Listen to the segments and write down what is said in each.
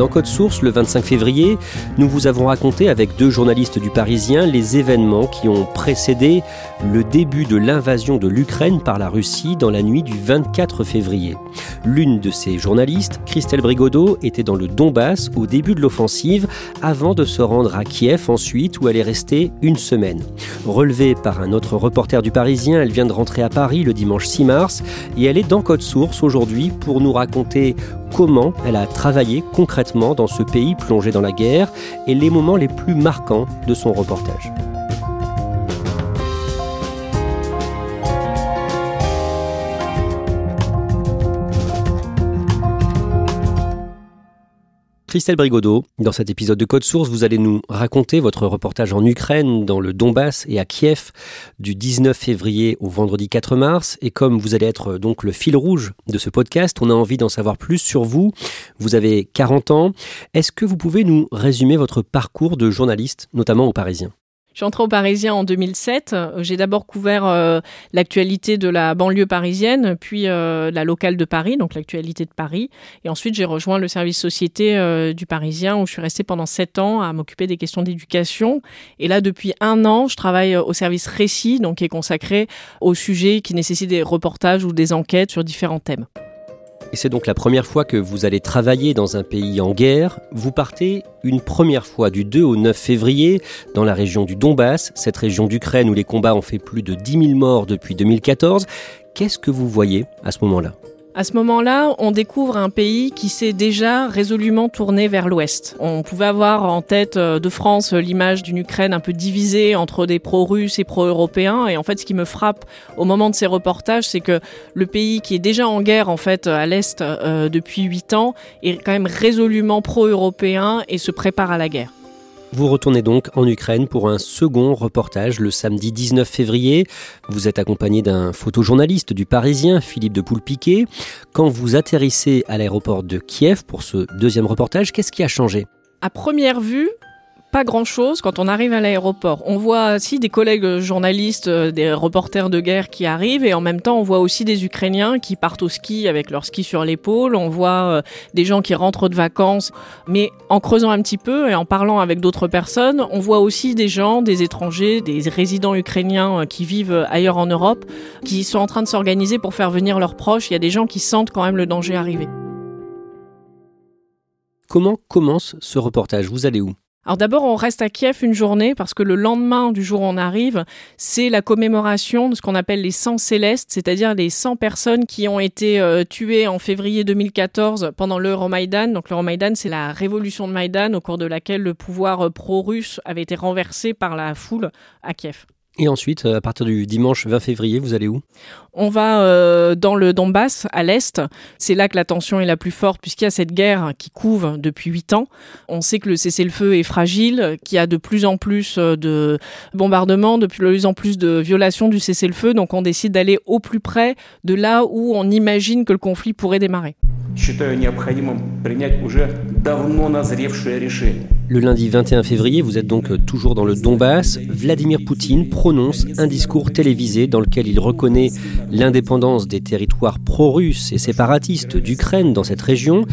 Dans Code Source, le 25 février, nous vous avons raconté avec deux journalistes du Parisien les événements qui ont précédé le début de l'invasion de l'Ukraine par la Russie dans la nuit du 24 février. L'une de ces journalistes, Christelle Brigodeau, était dans le Donbass au début de l'offensive avant de se rendre à Kiev ensuite où elle est restée une semaine. Relevée par un autre reporter du Parisien, elle vient de rentrer à Paris le dimanche 6 mars et elle est dans Code Source aujourd'hui pour nous raconter comment elle a travaillé concrètement dans ce pays plongé dans la guerre et les moments les plus marquants de son reportage. Christelle Brigodeau, dans cet épisode de Code Source, vous allez nous raconter votre reportage en Ukraine, dans le Donbass et à Kiev, du 19 février au vendredi 4 mars. Et comme vous allez être donc le fil rouge de ce podcast, on a envie d'en savoir plus sur vous. Vous avez 40 ans. Est-ce que vous pouvez nous résumer votre parcours de journaliste, notamment au Parisien? Je suis entrée au Parisien en 2007. J'ai d'abord couvert euh, l'actualité de la banlieue parisienne, puis euh, la locale de Paris, donc l'actualité de Paris. Et ensuite, j'ai rejoint le service société euh, du Parisien, où je suis restée pendant sept ans à m'occuper des questions d'éducation. Et là, depuis un an, je travaille au service récit, donc qui est consacré aux sujets qui nécessitent des reportages ou des enquêtes sur différents thèmes. Et c'est donc la première fois que vous allez travailler dans un pays en guerre. Vous partez une première fois du 2 au 9 février dans la région du Donbass, cette région d'Ukraine où les combats ont fait plus de 10 000 morts depuis 2014. Qu'est-ce que vous voyez à ce moment-là? À ce moment-là, on découvre un pays qui s'est déjà résolument tourné vers l'Ouest. On pouvait avoir en tête euh, de France l'image d'une Ukraine un peu divisée entre des pro-russes et pro-européens. Et en fait, ce qui me frappe au moment de ces reportages, c'est que le pays qui est déjà en guerre en fait à l'Est euh, depuis huit ans est quand même résolument pro-européen et se prépare à la guerre. Vous retournez donc en Ukraine pour un second reportage le samedi 19 février. Vous êtes accompagné d'un photojournaliste du Parisien, Philippe de Poulpiquet. Quand vous atterrissez à l'aéroport de Kiev pour ce deuxième reportage, qu'est-ce qui a changé? À première vue, pas grand-chose quand on arrive à l'aéroport. On voit aussi des collègues journalistes, euh, des reporters de guerre qui arrivent et en même temps on voit aussi des Ukrainiens qui partent au ski avec leur ski sur l'épaule. On voit euh, des gens qui rentrent de vacances. Mais en creusant un petit peu et en parlant avec d'autres personnes, on voit aussi des gens, des étrangers, des résidents ukrainiens euh, qui vivent ailleurs en Europe, qui sont en train de s'organiser pour faire venir leurs proches. Il y a des gens qui sentent quand même le danger arriver. Comment commence ce reportage? Vous allez où? Alors d'abord, on reste à Kiev une journée parce que le lendemain du jour où on arrive, c'est la commémoration de ce qu'on appelle les 100 célestes, c'est-à-dire les 100 personnes qui ont été euh, tuées en février 2014 pendant l'Euromaïdan. Donc l'Euromaïdan, c'est la révolution de Maïdan au cours de laquelle le pouvoir euh, pro-russe avait été renversé par la foule à Kiev. Et ensuite, euh, à partir du dimanche 20 février, vous allez où? On va euh, dans le Donbass, à l'est. C'est là que la tension est la plus forte, puisqu'il y a cette guerre qui couve depuis huit ans. On sait que le cessez-le-feu est fragile, qu'il y a de plus en plus euh, de bombardements, de plus en plus de violations du cessez-le-feu. Donc on décide d'aller au plus près de là où on imagine que le conflit pourrait démarrer. Le lundi 21 février, vous êtes donc toujours dans le Donbass. Vladimir Poutine prononce un discours télévisé dans lequel il reconnaît l'indépendance des territoires pro-russes et séparatistes d'Ukraine dans cette région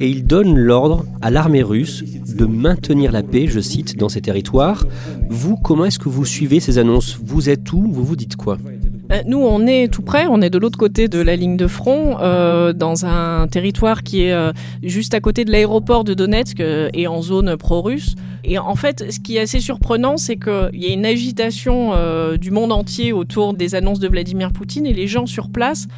et il donne l'ordre à l'armée russe de maintenir la paix, je cite, dans ces territoires. Vous, comment est-ce que vous suivez ces annonces? Vous êtes où? Vous vous dites quoi? euh, nous, on est tout près, on est de l'autre côté de la ligne de front, euh, dans un territoire qui est euh, juste à côté de l'aéroport de Donetsk et en zone pro-russe. Et en fait, ce qui est assez surprenant, c'est qu'il y a une agitation du monde entier autour des annonces de Vladimir Poutine et les gens sur place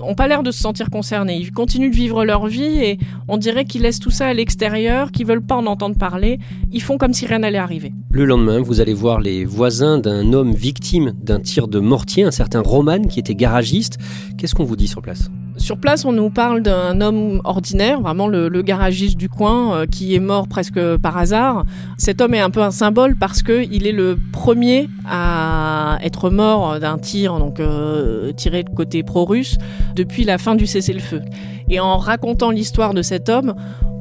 ont pas l'air de se sentir concernés. Ils continuent de vivre leur vie et on dirait qu'ils laissent tout ça à l'extérieur, qu'ils veulent pas en entendre parler. Ils font comme si rien n'allait arriver. Le lendemain, vous allez voir les voisins d'un homme victime d'un tir de mortier, un certain Roman qui était garagiste. Qu'est-ce qu'on vous dit sur place? Sur place, on nous parle d'un homme ordinaire, vraiment le, garagiste du coin, euh, qui est mort presque par hasard. Cet homme est un peu un symbole parce que il est le premier à être mort d'un tir, donc euh, tiré de côté pro-russe, depuis la fin du cessez-le-feu. Et en racontant l'histoire de cet homme,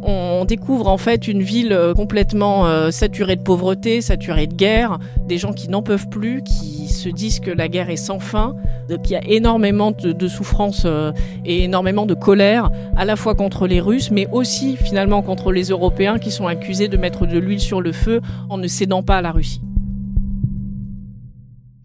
on découvre en fait une ville euh, complètement saturée de pauvreté, saturée de guerre, des gens qui n'en peuvent plus, qui se disent que la guerre est sans fin, qu'il y a énormément de, de souffrance euh, et énormément de colère, à la fois contre les Russes, mais aussi finalement contre les Européens qui sont accusés de mettre de l'huile sur le feu en ne cédant pas à la Russie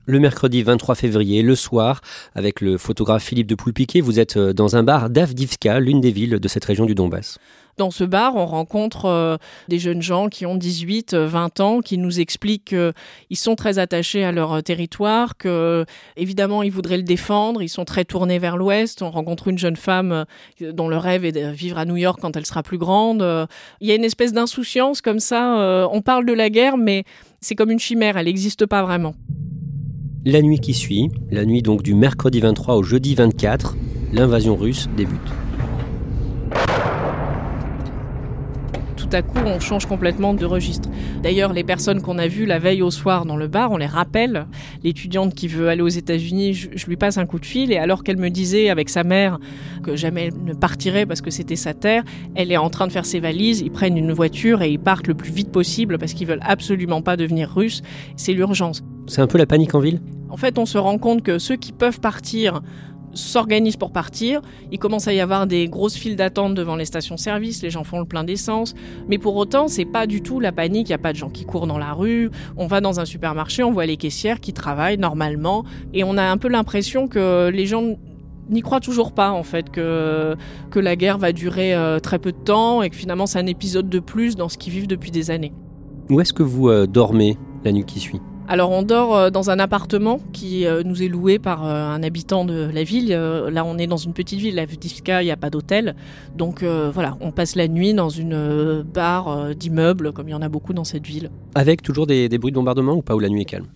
le mercredi 23 février, le soir, avec le photographe Philippe de Poulpiquet, vous êtes dans un bar d'Avdivka, l'une des villes de cette région du Donbass. Dans ce bar, on rencontre euh, des jeunes gens qui ont 18, 20 euh, ans, qui nous expliquent qu'ils sont très attachés à leur euh, territoire, que évidemment ils voudraient le défendre, ils sont très tournés vers l'ouest. On rencontre une jeune femme dont le rêve est de vivre à New York quand elle sera plus grande. Il y a une espèce d'insouciance comme ça. On parle de la guerre, mais c'est comme une chimère, elle n'existe pas vraiment. La nuit qui suit, la nuit donc du mercredi 23 au jeudi 24, l'invasion russe débute. Tout à coup, on change complètement de registre. D'ailleurs, les personnes qu'on a vues la veille au soir dans le bar, on les rappelle. L'étudiante qui veut aller aux États-Unis, je, lui passe un coup de fil et alors qu'elle me disait avec sa mère que jamais elle ne partirait parce que c'était sa terre, elle est en train de faire ses valises, ils prennent une voiture et ils partent le plus vite possible parce qu'ils veulent absolument pas devenir russes. C'est l'urgence. C'est un peu la panique en ville? En fait, on se rend compte que ceux qui peuvent partir s'organisent pour partir. Il commence à y avoir des grosses files d'attente devant les stations-service, les gens font le plein d'essence. Mais pour autant, c'est pas du tout la panique, il n'y a pas de gens qui courent dans la rue. On va dans un supermarché, on voit les caissières qui travaillent normalement. Et on a un peu l'impression que les gens n'y croient toujours pas en fait que, que la guerre va durer euh, très peu de temps et que finalement c'est un épisode de plus dans ce qu'ils vivent depuis des années. Où est-ce que vous euh, dormez la nuit qui suit? Alors on dort euh, dans un appartement qui euh, nous est loué par euh, un habitant de la ville. Là on est dans une petite ville, la Vdivka, il n'y a pas d'hôtel. Donc voilà, on passe la nuit dans une barre d'immeubles comme il y en a beaucoup dans cette ville. Avec toujours des, bruits de bombardement ou pas où la nuit est calme?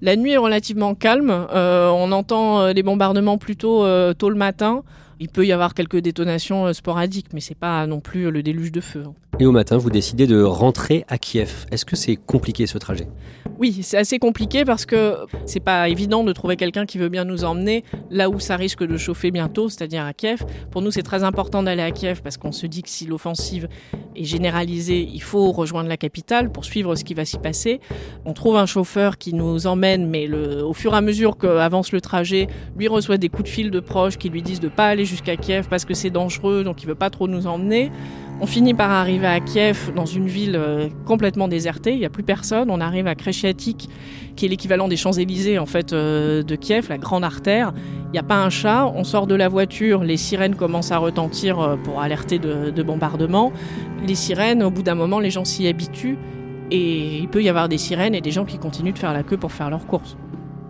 La nuit est relativement calme. on entend des bombardements plutôt tôt le matin. Il peut y avoir quelques détonations sporadiques, mais c'est pas non plus le déluge de feu. Hein. Et au matin, vous décidez de rentrer à Kiev. Est-ce que c'est compliqué ce trajet? Oui, c'est assez compliqué parce que c'est pas évident de trouver quelqu'un qui veut bien nous emmener là où ça risque de chauffer bientôt, c'est-à-dire à Kiev. Pour nous, c'est très important d'aller à Kiev parce qu'on se dit que si l'offensive est généralisée, il faut rejoindre la capitale pour suivre ce qui va s'y passer. On trouve un chauffeur qui nous emmène, mais le, au fur et à mesure qu'avance le trajet, lui reçoit des coups de fil de proches qui lui disent de pas aller jusqu'à Kiev parce que c'est dangereux, donc il veut pas trop nous emmener. On finit par arriver à Kiev, dans une ville euh, complètement désertée. Il n'y a plus personne. On arrive à Kreshchatik, qui est l'équivalent des Champs-Élysées en fait euh, de Kiev, la grande artère. Il n'y a pas un chat. On sort de la voiture. Les sirènes commencent à retentir euh, pour alerter de, de bombardements. Les sirènes, au bout d'un moment, les gens s'y habituent. Et il peut y avoir des sirènes et des gens qui continuent de faire la queue pour faire leurs courses.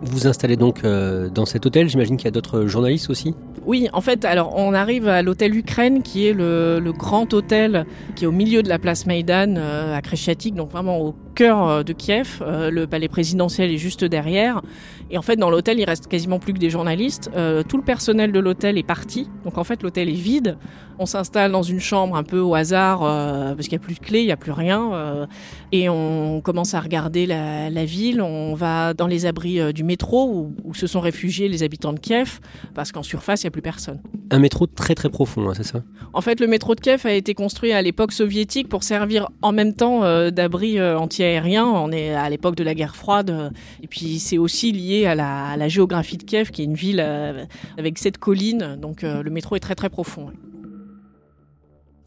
Vous installez donc dans cet hôtel. J'imagine qu'il y a d'autres journalistes aussi oui, en fait, alors on arrive à l'hôtel Ukraine, qui est le, grand hôtel qui est au milieu de la place Maïdan euh, à Kreshchatik, donc vraiment au cœur euh, de Kiev. Euh, le palais présidentiel est juste derrière. Et en fait, dans l'hôtel, il reste quasiment plus que des journalistes. tout le personnel de l'hôtel est parti, donc en fait, l'hôtel est vide. On s'installe dans une chambre un peu au hasard parce qu'il n'y a plus de clé, il n'y a plus rien, et on commence à regarder la, ville. On va dans les abris du métro où, où, se sont réfugiés les habitants de Kiev, parce qu'en surface, il y a plus personne. Un métro très très profond, hein, c'est ça? En fait, le métro de Kiev a été construit à l'époque soviétique pour servir en même temps euh, d'abri euh, anti-aérien. On est à l'époque de la guerre froide. et puis c'est aussi lié à la, géographie de Kiev, qui est une ville euh, avec sept collines. Donc le métro est très très profond.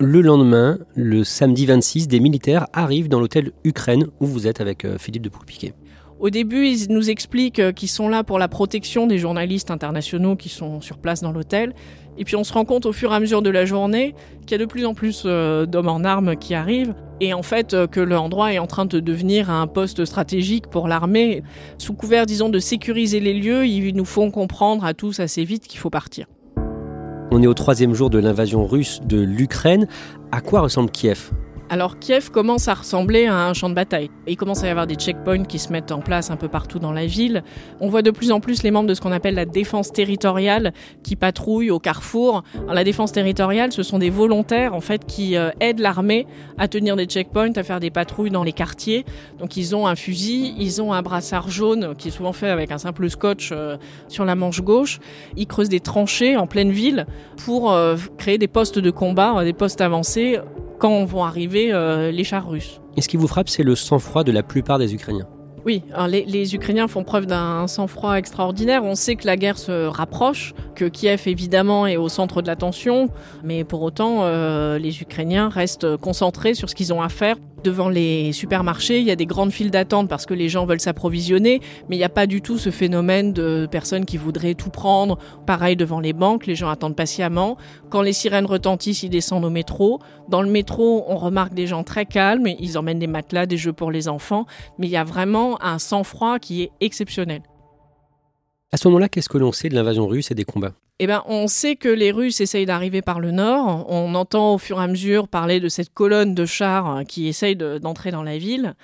Le lendemain, le samedi 26, des militaires arrivent dans l'hôtel Ukraine où vous êtes avec Philippe de Poulpiquet. Au début, ils nous expliquent euh, qu'ils sont là pour la protection des journalistes internationaux qui sont sur place dans l'hôtel. Et puis on se rend compte au fur et à mesure de la journée qu'il y a de plus en plus euh, d'hommes en armes qui arrivent. Et en fait, euh, que l'endroit est en train de devenir un poste stratégique pour l'armée. Sous couvert, disons, de sécuriser les lieux, ils nous font comprendre à tous assez vite qu'il faut partir. On est au troisième jour de l'invasion russe de l'Ukraine. À quoi ressemble Kiev? Alors Kiev commence à ressembler à un champ de bataille. Il commence à y avoir des checkpoints qui se mettent en place un peu partout dans la ville. On voit de plus en plus les membres de ce qu'on appelle la défense territoriale qui patrouillent au carrefour. la défense territoriale, ce sont des volontaires en fait qui euh, aident l'armée à tenir des checkpoints, à faire des patrouilles dans les quartiers. Donc ils ont un fusil, ils ont un brassard jaune qui est souvent fait avec un simple scotch euh, sur la manche gauche. Ils creusent des tranchées en pleine ville pour euh, créer des postes de combat, des postes avancés quand vont arriver euh, les chars russes. Et ce qui vous frappe, c'est le sang-froid de la plupart des Ukrainiens. Oui, les, Ukrainiens font preuve d'un sang-froid extraordinaire. On sait que la guerre se rapproche, que Kiev évidemment est au centre de l'attention, mais pour autant, euh, les Ukrainiens restent concentrés sur ce qu'ils ont à faire devant les supermarchés, il y a des grandes files d'attente parce que les gens veulent s'approvisionner, mais il n'y a pas du tout ce phénomène de personnes qui voudraient tout prendre. Pareil devant les banques, les gens attendent patiemment. Quand les sirènes retentissent, ils descendent au métro. Dans le métro, on remarque des gens très calmes, ils emmènent des matelas, des jeux pour les enfants, mais il y a vraiment un sang-froid qui est exceptionnel. À ce moment-là, qu'est-ce que l'on sait de l'invasion russe et des combats? Eh ben, on sait que les Russes essayent d'arriver par le nord. On entend au fur et à mesure parler de cette colonne de chars qui essaye d'entrer dans la ville.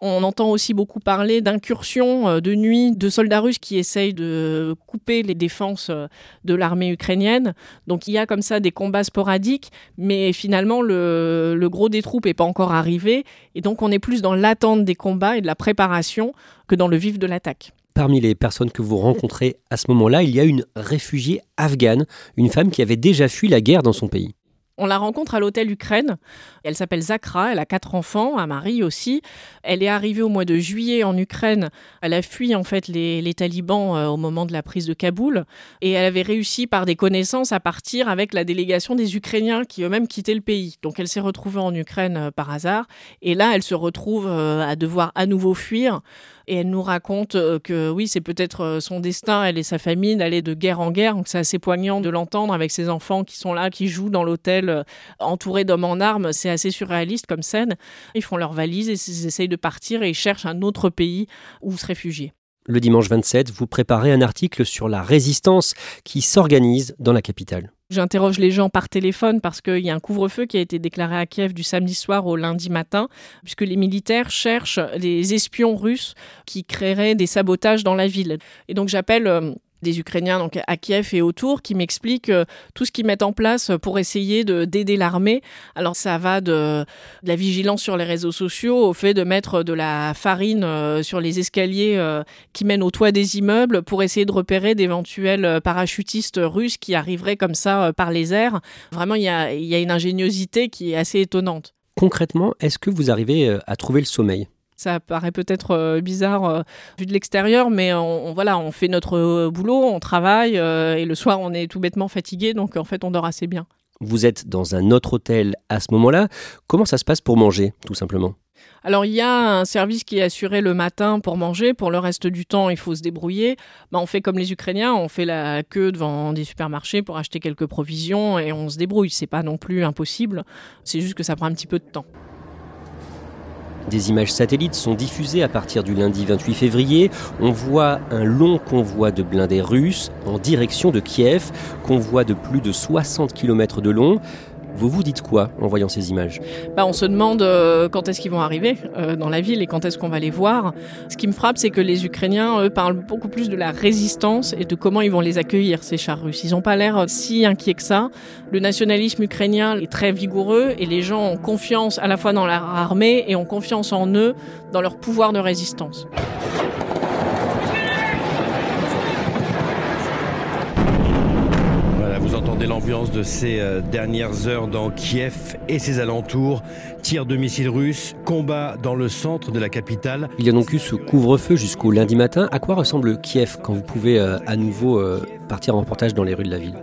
On entend aussi beaucoup parler d'incursions euh, de nuit de soldats russes qui essayent de couper les défenses euh, de l'armée ukrainienne. Donc il y a comme ça des combats sporadiques, mais finalement le, le gros des troupes n'est pas encore arrivé. Et donc on est plus dans l'attente des combats et de la préparation que dans le vif de l'attaque. Parmi les personnes que vous rencontrez à ce moment-là, il y a une réfugiée afghane, une femme qui avait déjà fui la guerre dans son pays. On la rencontre à l'hôtel Ukraine. Elle s'appelle Zakra, elle a quatre enfants, un mari aussi. Elle est arrivée au mois de juillet en Ukraine. Elle a fui en fait les, talibans euh, au moment de la prise de Kaboul. Et elle avait réussi par des connaissances à partir avec la délégation des Ukrainiens qui eux-mêmes quittaient le pays. Donc elle s'est retrouvée en Ukraine euh, par hasard. Et là, elle se retrouve euh, à devoir à nouveau fuir. Et elle nous raconte que oui, c'est peut-être son destin, elle et sa famille, d'aller de guerre en guerre. Donc c'est assez poignant de l'entendre avec ses enfants qui sont là, qui jouent dans l'hôtel euh, entourés d'hommes en armes. C'est assez surréaliste comme scène. Ils font leurs valises et ils essayent de partir et ils cherchent un autre pays où se réfugier. Le dimanche 27, vous préparez un article sur la résistance qui s'organise dans la capitale. J'interroge les gens par téléphone parce qu'il y a un couvre-feu qui a été déclaré à Kiev du samedi soir au lundi matin, puisque les militaires cherchent des espions russes qui créeraient des sabotages dans la ville. Et donc j'appelle euh, des Ukrainiens donc à Kiev et autour qui m'expliquent euh, tout ce qu'ils mettent en place pour essayer d'aider l'armée. Alors ça va de, la vigilance sur les réseaux sociaux au fait de mettre de la farine euh, sur les escaliers euh, qui mènent au toit des immeubles pour essayer de repérer d'éventuels parachutistes russes qui arriveraient comme ça par les airs. Vraiment, il y a, y a une ingéniosité qui est assez étonnante. Concrètement, est-ce que vous arrivez à trouver le sommeil? Ça paraît peut-être euh, bizarre euh, vu de l'extérieur, mais on, voilà, on fait notre euh, boulot, on travaille et le soir on est tout bêtement fatigué, donc en fait on dort assez bien. Vous êtes dans un autre hôtel à ce moment-là. Comment ça se passe pour manger, tout simplement? Alors il y a un service qui est assuré le matin pour manger, pour le reste du temps il faut se débrouiller. Bah, on fait comme les Ukrainiens, on fait la queue devant des supermarchés pour acheter quelques provisions et on se débrouille. C'est pas non plus impossible, c'est juste que ça prend un petit peu de temps. Des images satellites sont diffusées à partir du lundi 28 février. On voit un long convoi de blindés russes en direction de Kiev, convoi de plus de 60 km de long. Vous vous dites quoi en voyant ces images? Bah, On se demande euh, quand est-ce qu'ils vont arriver euh, dans la ville et quand est-ce qu'on va les voir. Ce qui me frappe, c'est que les Ukrainiens, eux, parlent beaucoup plus de la résistance et de comment ils vont les accueillir, ces chars russes. Ils n'ont pas l'air si inquiets que ça. Le nationalisme ukrainien est très vigoureux et les gens ont confiance à la fois dans leur armée et ont confiance en eux, dans leur pouvoir de résistance. L'ambiance de ces euh, dernières heures dans Kiev et ses alentours. Tir de missiles russes, combat dans le centre de la capitale. Il y a donc eu ce couvre-feu jusqu'au lundi matin. À quoi ressemble Kiev quand vous pouvez euh, à nouveau euh, partir en reportage dans les rues de la ville?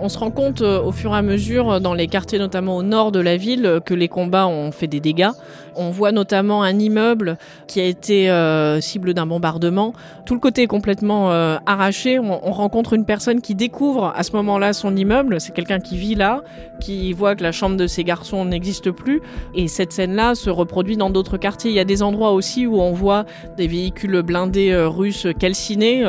On se rend compte au fur et à mesure, dans les quartiers notamment au nord de la ville, que les combats ont fait des dégâts. On voit notamment un immeuble qui a été cible d'un bombardement. Tout le côté est complètement arraché. On, on, rencontre une personne qui découvre à ce moment-là son immeuble. C'est quelqu'un qui vit là, qui voit que la chambre de ses garçons n'existe plus. Et cette scène-là se reproduit dans d'autres quartiers. Il y a des endroits aussi où on voit des véhicules blindés russes calcinés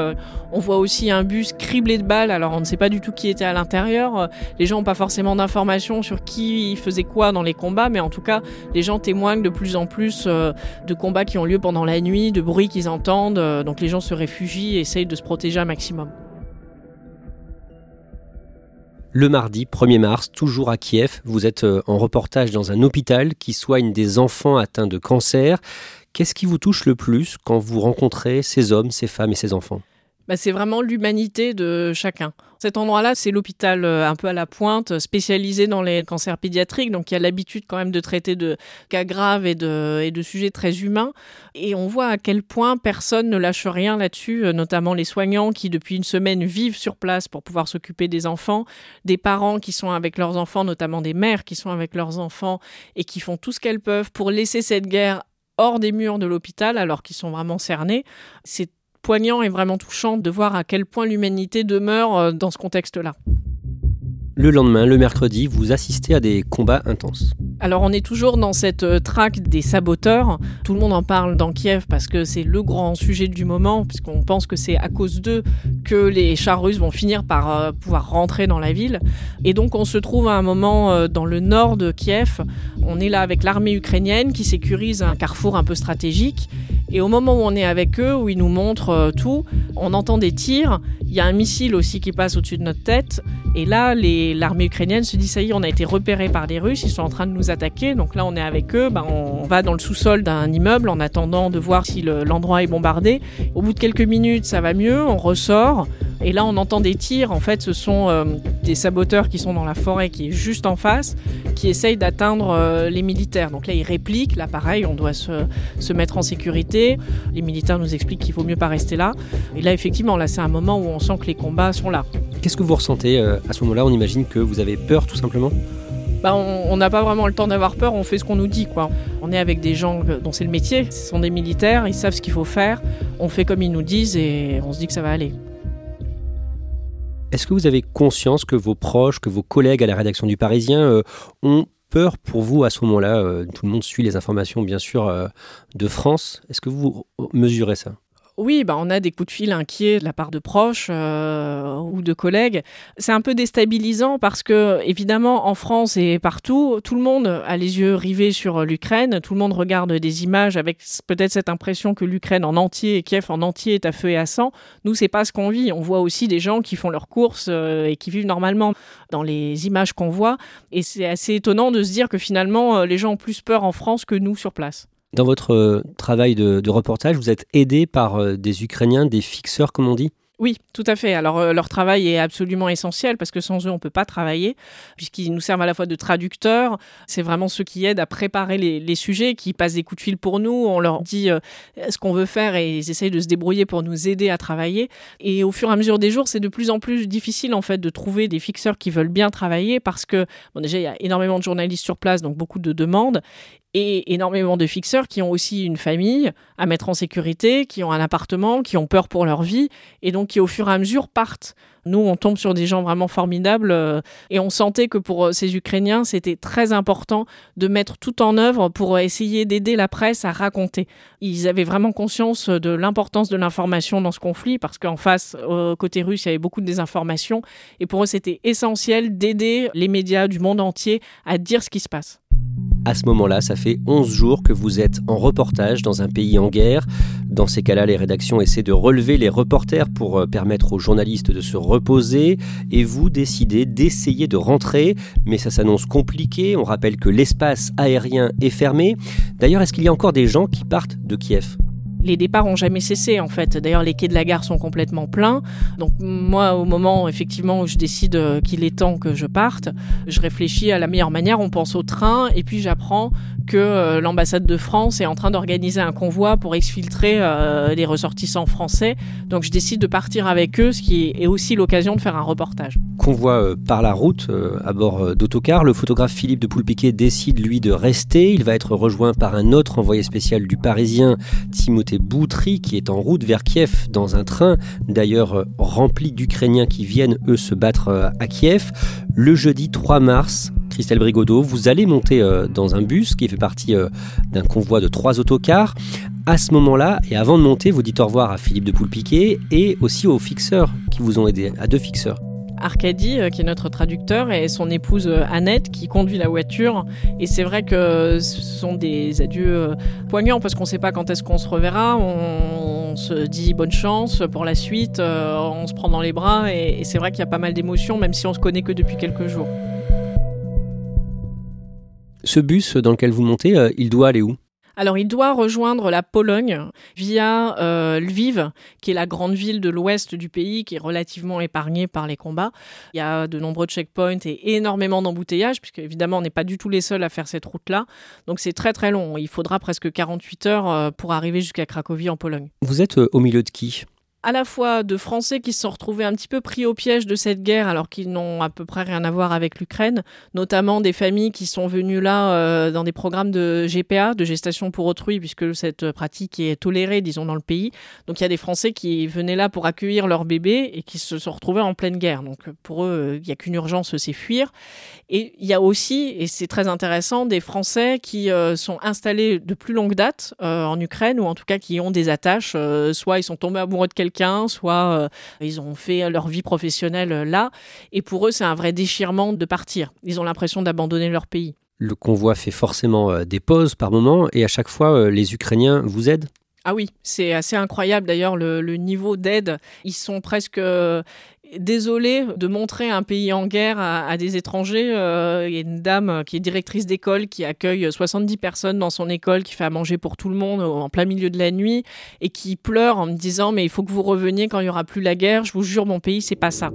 On voit aussi un bus criblé de balles, alors on ne sait pas du tout qui était à l'intérieur. Les gens n'ont pas forcément d'informations sur qui faisait quoi dans les combats, mais en tout cas, les gens témoignent de plus en plus euh, de combats qui ont lieu pendant la nuit, de bruits qu'ils entendent. Euh, donc les gens se réfugient et essayent de se protéger un maximum. Le mardi 1er mars, toujours à Kiev, vous êtes euh, en reportage dans un hôpital qui soigne des enfants atteints de cancer. Qu'est-ce qui vous touche le plus quand vous rencontrez ces hommes, ces femmes et ces enfants? Bah, c'est vraiment l'humanité de chacun. Cet endroit-là, c'est l'hôpital euh, un peu à la pointe, spécialisé dans les cancers pédiatriques, donc il y a l'habitude quand même de traiter de cas graves et de, et de sujets très humains. Et on voit à quel point personne ne lâche rien là-dessus, euh, notamment les soignants qui, depuis une semaine, vivent sur place pour pouvoir s'occuper des enfants, des parents qui sont avec leurs enfants, notamment des mères qui sont avec leurs enfants et qui font tout ce qu'elles peuvent pour laisser cette guerre hors des murs de l'hôpital alors qu'ils sont vraiment cernés. C'est poignant et vraiment touchant de voir à quel point l'humanité demeure euh, dans ce contexte-là. Le lendemain, le mercredi, vous assistez à des combats intenses. Alors on est toujours dans cette euh, traque des saboteurs. Tout le monde en parle dans Kiev parce que c'est le grand sujet du moment, puisqu'on pense que c'est à cause d'eux que les chars russes vont finir par euh, pouvoir rentrer dans la ville. Et donc on se trouve à un moment dans le nord de Kiev. On est là avec l'armée ukrainienne qui sécurise un carrefour un peu stratégique. Et au moment où on est avec eux, où ils nous montrent euh, tout, on entend des tirs. Il y a un missile aussi qui passe au-dessus de notre tête. Et là, l'armée ukrainienne se dit ça y est, on a été repéré par les Russes, ils sont en train de nous attaquer. Donc là, on est avec eux. Ben, on va dans le sous-sol d'un immeuble en attendant de voir si l'endroit est bombardé. Au bout de quelques minutes, ça va mieux. On ressort. Et là, on entend des tirs. En fait, ce sont euh, des saboteurs qui sont dans la forêt qui est juste en face, qui essayent d'atteindre euh, les militaires. Donc là, ils répliquent. Là, pareil, on doit se, se mettre en sécurité. Les militaires nous expliquent qu'il faut mieux pas rester là. Et là, effectivement, là, c'est un moment où on sent que les combats sont là. Qu'est-ce que vous ressentez euh, à ce moment-là? On imagine que vous avez peur, tout simplement? Bah, on n'a pas vraiment le temps d'avoir peur, on fait ce qu'on nous dit. Quoi. On est avec des gens dont c'est le métier, ce sont des militaires, ils savent ce qu'il faut faire, on fait comme ils nous disent et on se dit que ça va aller. Est-ce que vous avez conscience que vos proches, que vos collègues à la rédaction du Parisien euh, ont peur pour vous à ce moment-là euh, Tout le monde suit les informations, bien sûr, euh, de France? Est-ce que vous mesurez ça? Oui, bah on a des coups de fil inquiets de la part de proches euh, ou de collègues. C'est un peu déstabilisant parce que, évidemment, en France et partout, tout le monde a les yeux rivés sur l'Ukraine. Tout le monde regarde des images avec peut-être cette impression que l'Ukraine en entier et Kiev en entier est à feu et à sang. Nous, c'est pas ce qu'on vit. On voit aussi des gens qui font leurs courses euh, et qui vivent normalement dans les images qu'on voit. Et c'est assez étonnant de se dire que finalement, euh, les gens ont plus peur en France que nous sur place. Dans votre euh, travail de, reportage, vous êtes aidé par euh, des Ukrainiens, des fixeurs, comme on dit? Oui, tout à fait. Alors euh, leur travail est absolument essentiel parce que sans eux, on ne peut pas travailler, puisqu'ils nous servent à la fois de traducteurs. C'est vraiment ceux qui aident à préparer les, sujets, qui passent des coups de fil pour nous. On leur dit ce qu'on veut faire et ils essayent de se débrouiller pour nous aider à travailler. Et au fur et à mesure des jours, c'est de plus en plus difficile en fait de trouver des fixeurs qui veulent bien travailler parce que déjà il y a énormément de journalistes sur place, donc beaucoup de demandes et énormément de fixeurs qui ont aussi une famille à mettre en sécurité, qui ont un appartement, qui ont peur pour leur vie, et donc qui au fur et à mesure partent. Nous, on tombe sur des gens vraiment formidables, euh, et on sentait que pour euh, ces Ukrainiens, c'était très important de mettre tout en œuvre pour essayer d'aider la presse à raconter. Ils avaient vraiment conscience de l'importance de l'information dans ce conflit, parce qu'en face, côté russe, il y avait beaucoup de désinformation, et pour eux, c'était essentiel d'aider les médias du monde entier à dire ce qui se passe. À ce moment-là, ça fait 11 jours que vous êtes en reportage dans un pays en guerre. Dans ces cas-là, les rédactions essaient de relever les reporters pour euh, permettre aux journalistes de se reposer. Et vous décidez d'essayer de rentrer, mais ça s'annonce compliqué. On rappelle que l'espace aérien est fermé. D'ailleurs, est-ce qu'il y a encore des gens qui partent de Kiev? Les départs ont jamais cessé en fait. D'ailleurs, les quais de la gare sont complètement pleins. Donc moi, au moment effectivement où je décide euh, qu'il est temps que je parte, je réfléchis à la meilleure manière. On pense au train et puis j'apprends que euh, l'ambassade de France est en train d'organiser un convoi pour exfiltrer euh, les ressortissants français. Donc je décide de partir avec eux, ce qui est aussi l'occasion de faire un reportage. Convoi par la route à bord d'autocar. Le photographe Philippe de Poulpiquet décide lui de rester. Il va être rejoint par un autre envoyé spécial du Parisien, Timothée Boutry qui est en route vers Kiev dans un train d'ailleurs euh, rempli d'Ukrainiens qui viennent eux se battre euh, à Kiev. Le jeudi 3 mars, Christelle Brigodeau, vous allez monter euh, dans un bus qui fait partie d'un convoi de trois autocars. À ce moment-là, et avant de monter, vous dites au revoir à Philippe de Poulpiquet et aussi aux fixeurs qui vous ont aidé, à deux fixeurs. Arcadie, euh, qui est notre traducteur, et son épouse euh, Annette, qui conduit la voiture. Et c'est vrai que ce sont des adieux euh, poignants, parce qu'on ne sait pas quand est-ce qu'on se reverra. On, se dit bonne chance pour la suite, on se prend dans les bras, et, c'est vrai qu'il y a pas mal d'émotions, même si on se connaît que depuis quelques jours. Ce bus dans lequel vous montez, il doit aller où? Alors il doit rejoindre la Pologne via euh, Lviv, qui est la grande ville de l'ouest du pays, qui est relativement épargnée par les combats. Il y a de nombreux checkpoints et énormément d'embouteillages, puisque évidemment on n'est pas du tout les seuls à faire cette route-là. Donc c'est très très long. Il faudra presque 48 heures euh, pour arriver jusqu'à Cracovie en Pologne. Vous êtes euh, au milieu de qui? À la fois de Français qui se sont retrouvés un petit peu pris au piège de cette guerre alors qu'ils n'ont à peu près rien à voir avec l'Ukraine, notamment des familles qui sont venues là euh, dans des programmes de GPA, de gestation pour autrui, puisque cette pratique est tolérée, disons, dans le pays. Donc il y a des Français qui venaient là pour accueillir leur bébé et qui se sont retrouvés en pleine guerre. Donc pour eux, il n'y a qu'une urgence, c'est fuir. Et il y a aussi, et c'est très intéressant, des Français qui euh, sont installés de plus longue date euh, en Ukraine, ou en tout cas qui ont des attaches, soit ils sont tombés amoureux de quelqu'un soit euh, ils ont fait leur vie professionnelle euh, là. Et pour eux, c'est un vrai déchirement de partir. Ils ont l'impression d'abandonner leur pays. Le convoi fait forcément euh, des pauses par moment et à chaque fois, les Ukrainiens vous aident? Ah oui, c'est assez incroyable d'ailleurs le, niveau d'aide. Ils sont presque désolés de montrer un pays en guerre à, des étrangers. Euh, il y a une dame qui est directrice d'école qui accueille 70 personnes dans son école, qui fait à manger pour tout le monde en plein milieu de la nuit et qui pleure en me disant mais il faut que vous reveniez quand il y aura plus la guerre. Je vous jure, mon pays c'est pas ça.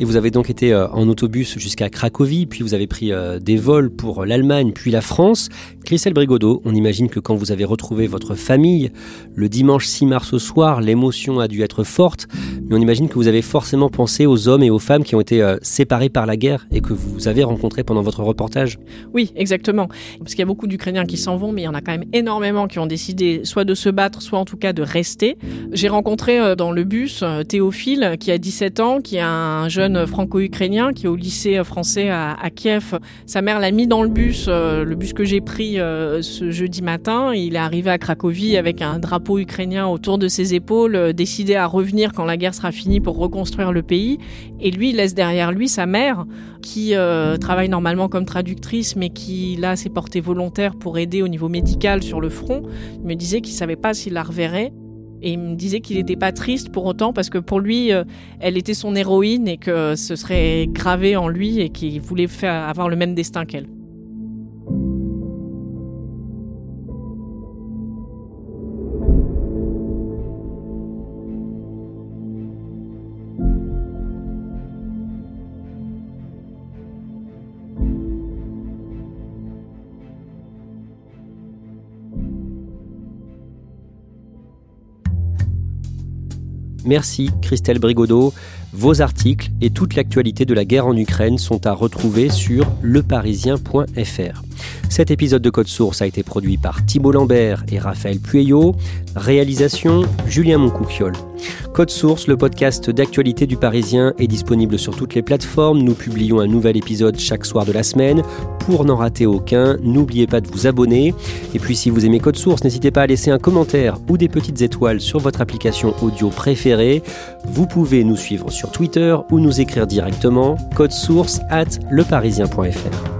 Et vous avez donc été euh, en autobus jusqu'à Cracovie, puis vous avez pris euh, des vols pour l'Allemagne, puis la France. Christelle Brigodeau, on imagine que quand vous avez retrouvé votre famille le dimanche 6 mars au soir, l'émotion a dû être forte, mais on imagine que vous avez forcément pensé aux hommes et aux femmes qui ont été euh, séparés par la guerre et que vous avez rencontrés pendant votre reportage. Oui, exactement. Parce qu'il y a beaucoup d'Ukrainiens qui s'en vont, mais il y en a quand même énormément qui ont décidé soit de se battre, soit en tout cas de rester. J'ai rencontré dans le bus Théophile, qui a 17 ans, qui est un jeune franco-ukrainien qui est au lycée français à, Kiev. Sa mère l'a mis dans le bus, euh, le bus que j'ai pris euh, ce jeudi matin. Il est arrivé à Cracovie avec un drapeau ukrainien autour de ses épaules, euh, décidé à revenir quand la guerre sera finie pour reconstruire le pays. Et lui, il laisse derrière lui sa mère qui travaille normalement comme traductrice, mais qui là s'est portée volontaire pour aider au niveau médical sur le front. Il me disait qu'il savait pas s'il la reverrait. Et il me disait qu'il n'était pas triste pour autant parce que pour lui, euh, elle était son héroïne et que ce serait gravé en lui et qu'il voulait faire, avoir le même destin qu'elle. Merci Christelle Brigodeau. Vos articles et toute l'actualité de la guerre en Ukraine sont à retrouver sur leparisien.fr. Cet épisode de Code Source a été produit par Thibault Lambert et Raphaël Pueyo. Réalisation Julien Moncouquiol. Code Source, le podcast d'actualité du Parisien, est disponible sur toutes les plateformes. Nous publions un nouvel épisode chaque soir de la semaine. Pour n'en rater aucun, n'oubliez pas de vous abonner. Et puis si vous aimez Code Source, n'hésitez pas à laisser un commentaire ou des petites étoiles sur votre application audio préférée. Vous pouvez nous suivre sur Twitter ou nous écrire directement code source at leparisien.fr.